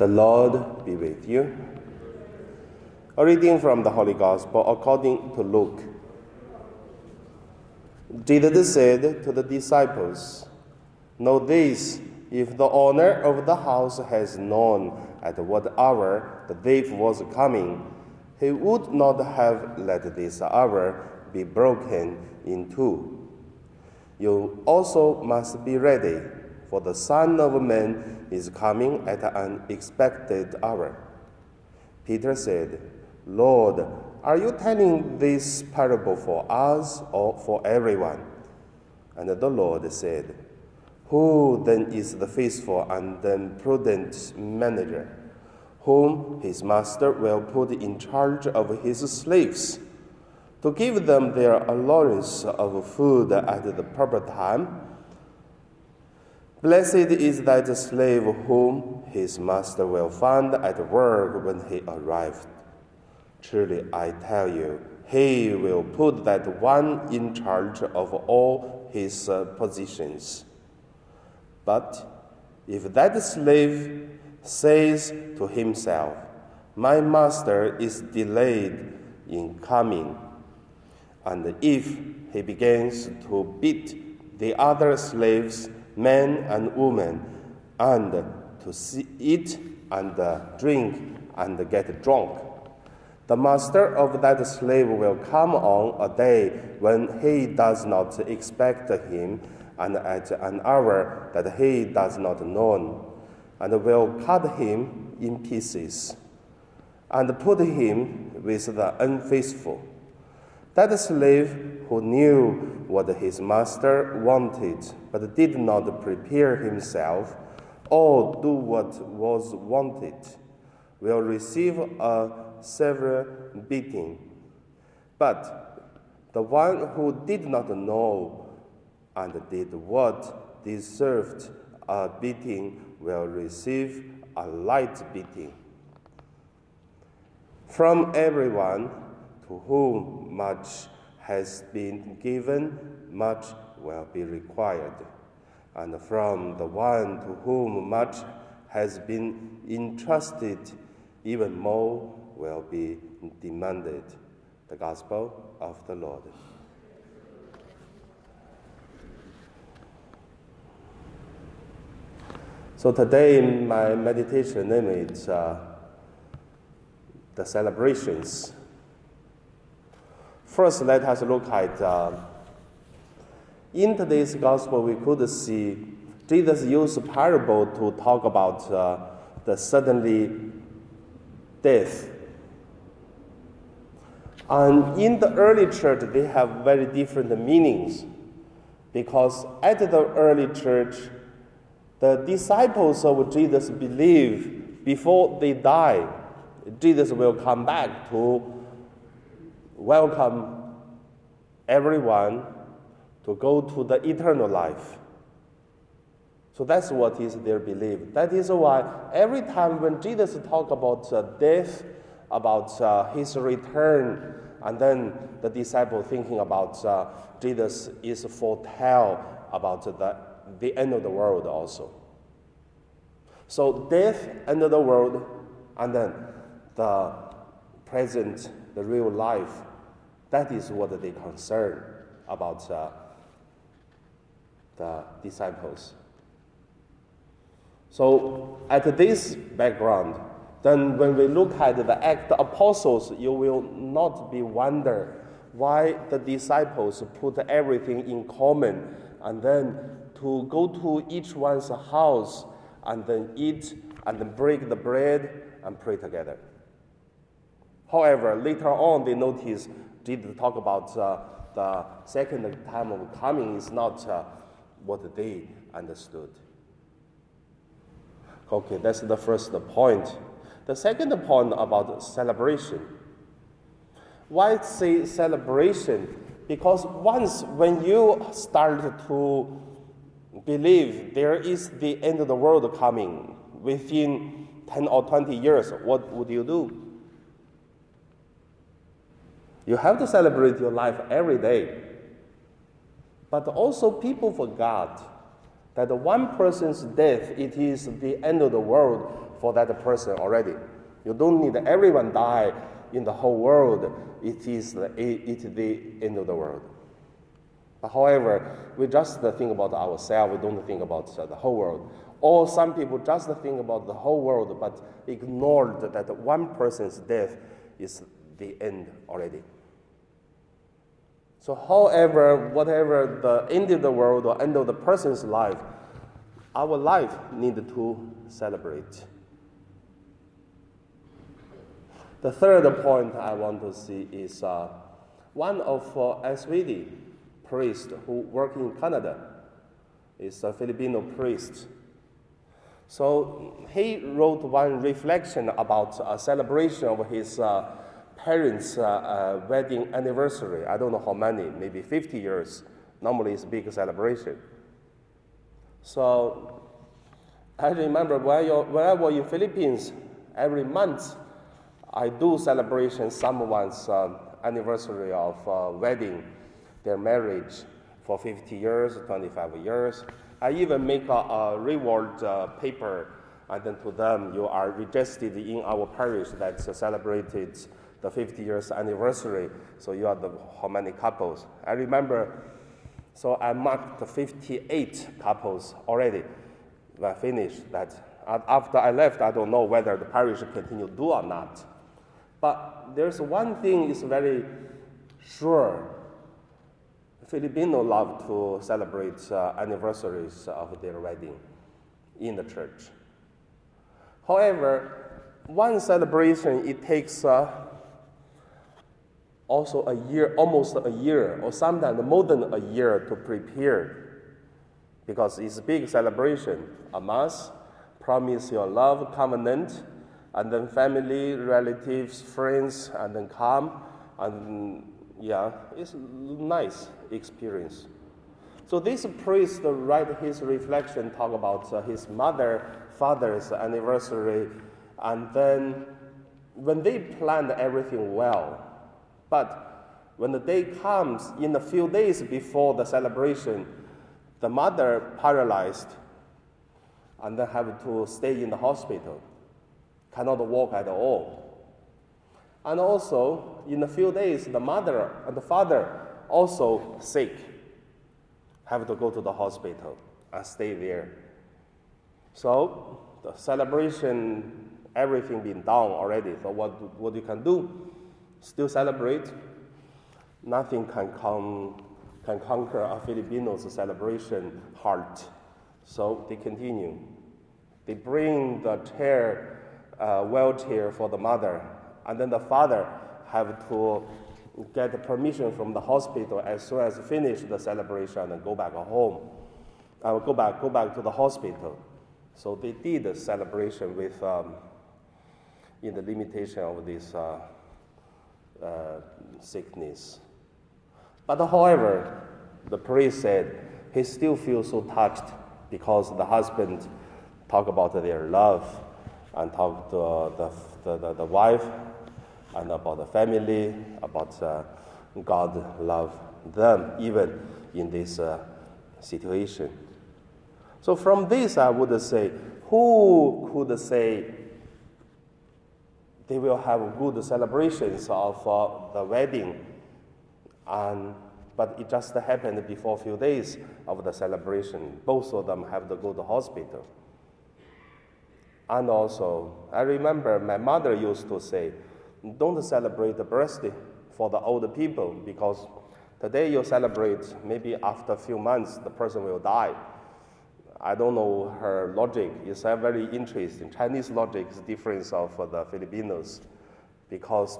The Lord be with you. A reading from the Holy Gospel according to Luke. Jesus said to the disciples, Know this, if the owner of the house has known at what hour the thief was coming, he would not have let this hour be broken in two. You also must be ready for the Son of Man is coming at an expected hour. Peter said, Lord, are you telling this parable for us or for everyone? And the Lord said, Who then is the faithful and then prudent manager, whom his master will put in charge of his slaves, to give them their allowance of food at the proper time? Blessed is that slave whom his master will find at work when he arrives. Truly, I tell you, he will put that one in charge of all his uh, positions. But if that slave says to himself, My master is delayed in coming, and if he begins to beat the other slaves, men and women, and to see, eat and uh, drink and get drunk. The master of that slave will come on a day when he does not expect him, and at an hour that he does not know, and will cut him in pieces, and put him with the unfaithful. That slave who knew what his master wanted, but did not prepare himself or do what was wanted, will receive a severe beating. But the one who did not know and did what deserved a beating will receive a light beating. From everyone to whom much has been given, much will be required. And from the one to whom much has been entrusted, even more will be demanded. The Gospel of the Lord. So today, my meditation name is uh, the celebrations. First, let us look at uh, in today's gospel. We could see Jesus used parable to talk about uh, the suddenly death. And in the early church, they have very different meanings because at the early church, the disciples of Jesus believe before they die, Jesus will come back to welcome everyone to go to the eternal life. So that's what is their belief. That is why every time when Jesus talk about uh, death, about uh, his return, and then the disciple thinking about uh, Jesus is foretell about the the end of the world also. So death, end of the world, and then the present, the real life. That is what they concern about uh, the disciples. So at this background, then when we look at the act apostles, you will not be wonder why the disciples put everything in common and then to go to each one's house and then eat and then break the bread and pray together. However, later on they notice Jesus talk about uh, the second time of coming is not uh, what they understood. Okay, that's the first point. The second point about celebration. Why say celebration? Because once when you start to believe there is the end of the world coming within 10 or 20 years, what would you do? You have to celebrate your life every day. But also, people forgot that one person's death it is the end of the world for that person already. You don't need everyone die in the whole world. It is the, it the end of the world. But however, we just think about ourselves. We don't think about the whole world. Or some people just think about the whole world, but ignored that one person's death is the end already. So, however, whatever the end of the world or end of the person's life, our life need to celebrate. The third point I want to see is uh, one of uh, SVD priest who work in Canada is a Filipino priest. So he wrote one reflection about a celebration of his uh, parents' uh, uh, wedding anniversary. I don't know how many, maybe 50 years. Normally, it's a big celebration. So I remember when, when I was in Philippines, every month I do celebration someone's uh, anniversary of uh, wedding, their marriage for 50 years, 25 years. I even make a, a reward uh, paper, and then to them, you are registered in our parish that celebrated the 50 years anniversary. So you are the how many couples? I remember. So I marked 58 couples already. When I finished that. After I left, I don't know whether the parish continue do or not. But there's one thing is very sure. Filipino love to celebrate uh, anniversaries of their wedding in the church. However, one celebration it takes uh, also a year, almost a year, or sometimes more than a year to prepare, because it's a big celebration. A mass, promise your love covenant, and then family, relatives, friends, and then come, and yeah, it's nice experience. So this priest write his reflection, talk about uh, his mother, father's anniversary, and then when they planned everything well, but when the day comes, in a few days before the celebration, the mother paralyzed and then have to stay in the hospital cannot walk at all. And also, in a few days, the mother and the father also sick, have to go to the hospital and stay there. So, the celebration, everything been done already. So, what, what you can do? Still celebrate. Nothing can come can conquer a Filipino's celebration heart. So they continue. They bring the chair uh, wheelchair for the mother, and then the father have to get permission from the hospital as soon as finish the celebration and go back home. I will go back, go back to the hospital. So they did the celebration with, um, in the limitation of this uh, uh, sickness. But however, the priest said he still feels so touched because the husband talk about their love and talk to the, the, the, wife and about the family, about uh, God love them even in this uh, situation. So from this, I would say, who could say they will have good celebrations of uh, the wedding, and but it just happened before a few days of the celebration. Both of them have to go to hospital. And also, I remember my mother used to say, don't celebrate the birthday for the old people because today you celebrate, maybe after a few months, the person will die. I don't know her logic. It's very interesting. Chinese logic is different of the Filipinos because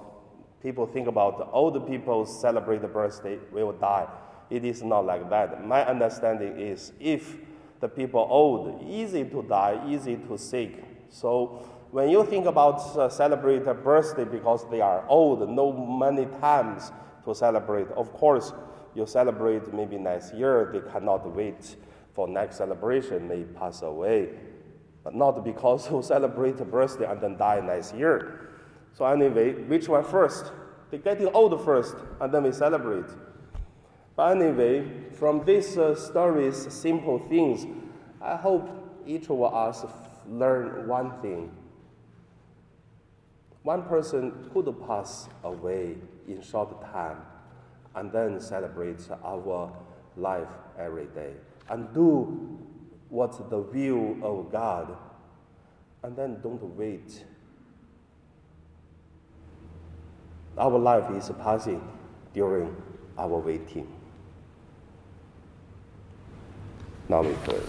people think about the old people celebrate the birthday will die. It is not like that. My understanding is if the people old, easy to die, easy to sick, so when you think about uh, celebrate a birthday because they are old, no many times to celebrate. Of course, you celebrate maybe next year. They cannot wait for next celebration. may pass away, but not because you celebrate a birthday and then die next year. So anyway, which one first? They getting old first, and then we celebrate. But anyway, from these uh, stories, simple things, I hope each of us learn one thing One person could pass away in short time and then celebrate our life every day and do what's the will of God and then don't wait. Our life is passing during our waiting. Now we pray.